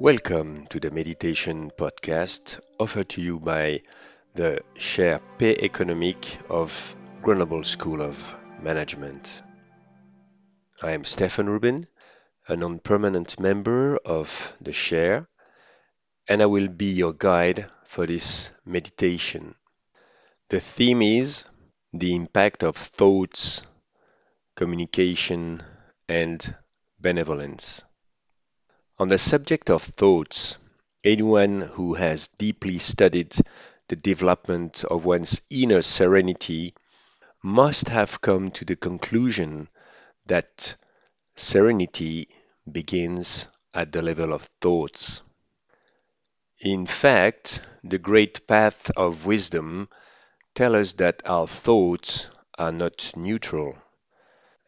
Welcome to the meditation podcast offered to you by the Chair P Economic of Grenoble School of Management. I am Stephane Rubin, a non-permanent member of the Chair, and I will be your guide for this meditation. The theme is the impact of thoughts, communication, and benevolence. On the subject of thoughts, anyone who has deeply studied the development of one's inner serenity must have come to the conclusion that serenity begins at the level of thoughts. In fact, the great path of wisdom tell us that our thoughts are not neutral,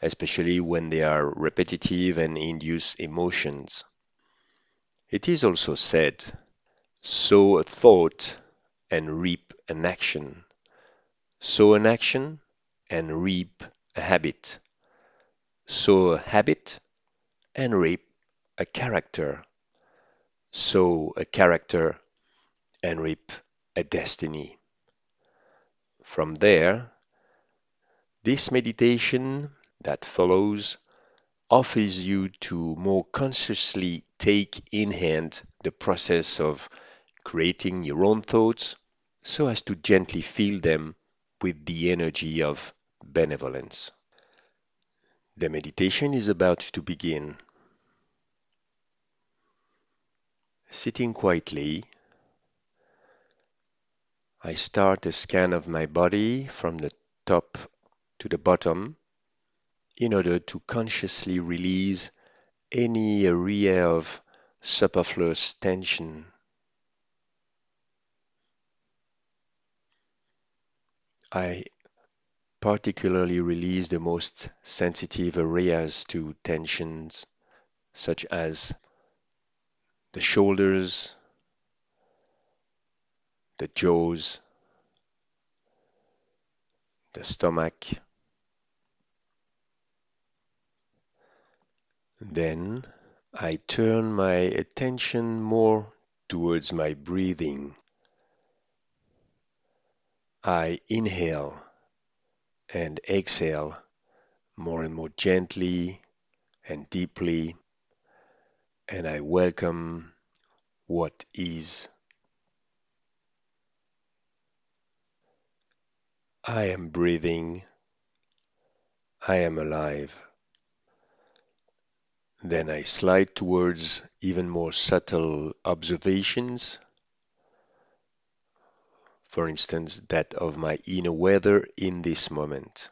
especially when they are repetitive and induce emotions. It is also said, sow a thought and reap an action. Sow an action and reap a habit. Sow a habit and reap a character. Sow a character and reap a destiny. From there, this meditation that follows offers you to more consciously take in hand the process of creating your own thoughts so as to gently feel them with the energy of benevolence. The meditation is about to begin. Sitting quietly, I start a scan of my body from the top to the bottom in order to consciously release any area of superfluous tension. I particularly release the most sensitive areas to tensions, such as the shoulders, the jaws, the stomach, Then I turn my attention more towards my breathing. I inhale and exhale more and more gently and deeply, and I welcome what is. I am breathing. I am alive. Then I slide towards even more subtle observations. For instance, that of my inner weather in this moment.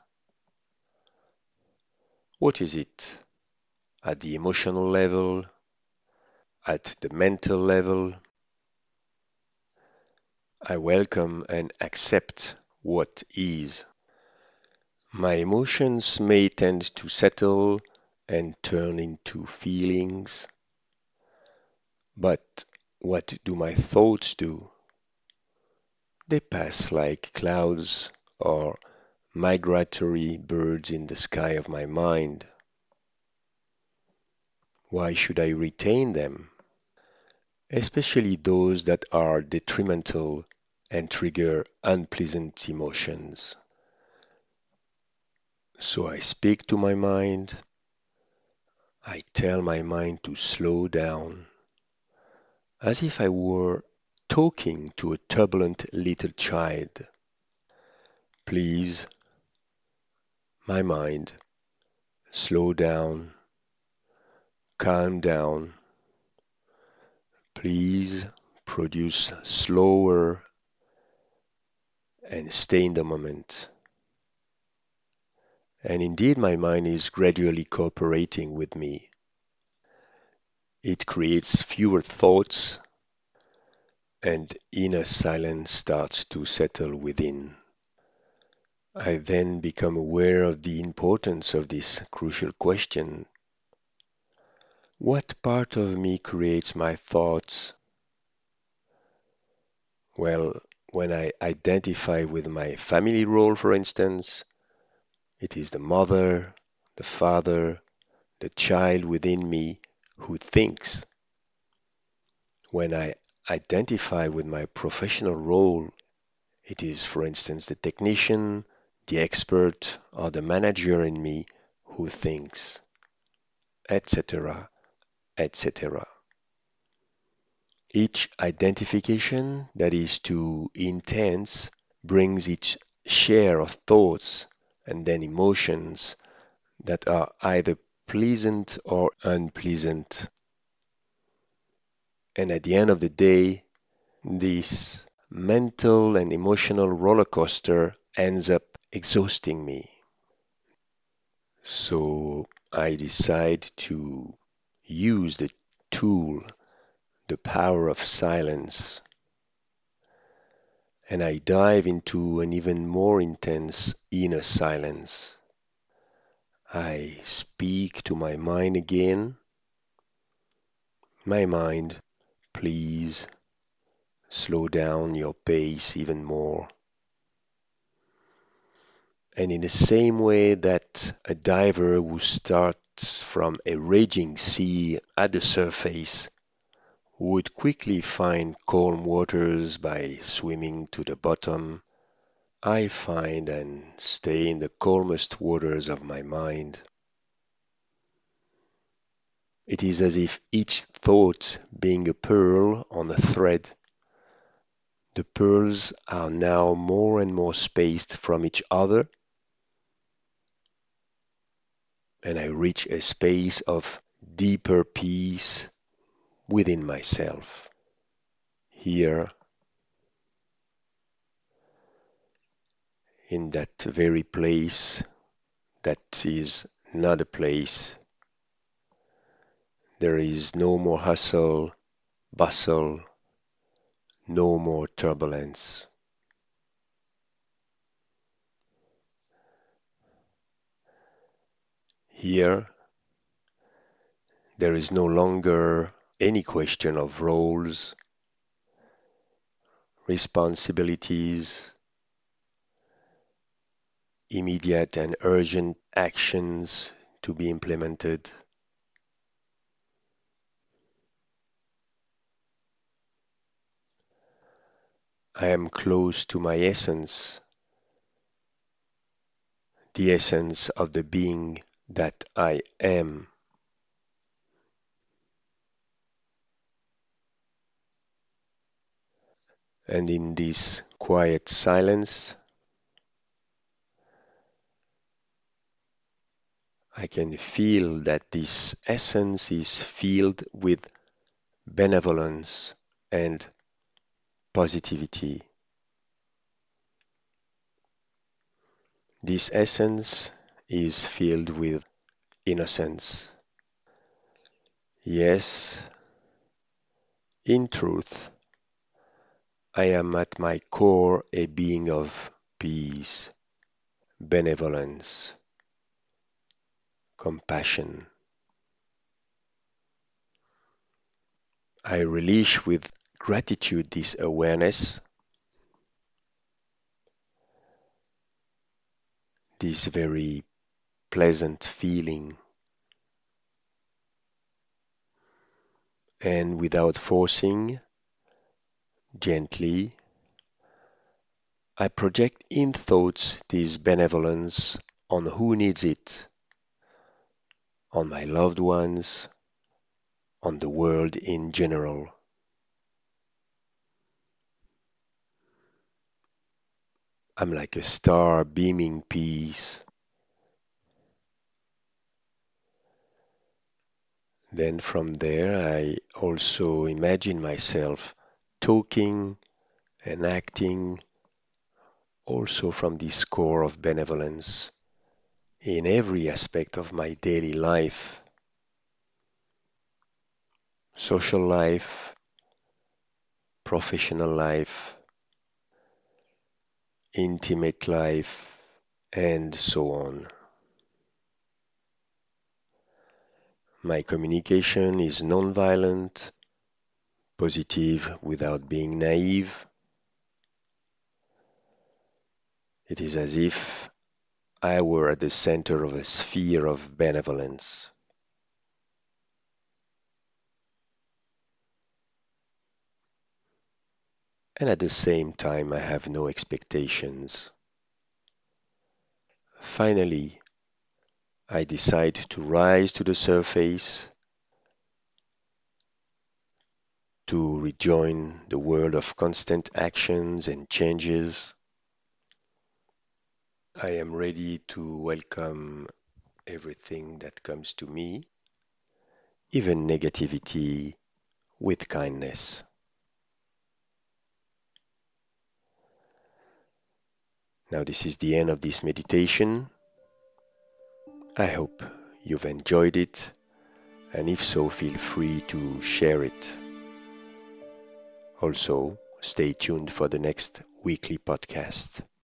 What is it at the emotional level, at the mental level? I welcome and accept what is. My emotions may tend to settle and turn into feelings. But what do my thoughts do? They pass like clouds or migratory birds in the sky of my mind. Why should I retain them? Especially those that are detrimental and trigger unpleasant emotions. So I speak to my mind I tell my mind to slow down, as if I were talking to a turbulent little child. Please, my mind, slow down, calm down. Please produce slower and stay in the moment. And indeed, my mind is gradually cooperating with me. It creates fewer thoughts, and inner silence starts to settle within. I then become aware of the importance of this crucial question. What part of me creates my thoughts? Well, when I identify with my family role, for instance, it is the mother, the father, the child within me who thinks. when I identify with my professional role, it is, for instance, the technician, the expert, or the manager in me who thinks, etc., etc. Each identification that is too intense brings its share of thoughts and then emotions that are either pleasant or unpleasant. And at the end of the day, this mental and emotional roller coaster ends up exhausting me. So I decide to use the tool, the power of silence, and I dive into an even more intense inner silence. I speak to my mind again. My mind, please slow down your pace even more. And in the same way that a diver who starts from a raging sea at the surface would quickly find calm waters by swimming to the bottom, I find and stay in the calmest waters of my mind. It is as if each thought being a pearl on a thread. The pearls are now more and more spaced from each other, and I reach a space of deeper peace within myself. Here, in that very place that is not a place, there is no more hustle, bustle, no more turbulence. Here, there is no longer any question of roles, responsibilities, immediate and urgent actions to be implemented. I am close to my essence, the essence of the being that I am. And in this quiet silence, I can feel that this essence is filled with benevolence and positivity. This essence is filled with innocence. Yes, in truth, I am at my core a being of peace, benevolence, compassion. I release with gratitude this awareness, this very pleasant feeling, and without forcing, gently, I project in thoughts this benevolence on who needs it, on my loved ones, on the world in general. I'm like a star beaming peace. Then from there, I also imagine myself talking and acting also from this core of benevolence in every aspect of my daily life, social life, professional life, intimate life, and so on. My communication is non-violent, positive without being naive. It is as if I were at the center of a sphere of benevolence. and at the same time I have no expectations. Finally, I decide to rise to the surface to rejoin the world of constant actions and changes. I am ready to welcome everything that comes to me, even negativity, with kindness. Now, this is the end of this meditation. I hope you've enjoyed it, and if so, feel free to share it. Also, stay tuned for the next weekly podcast.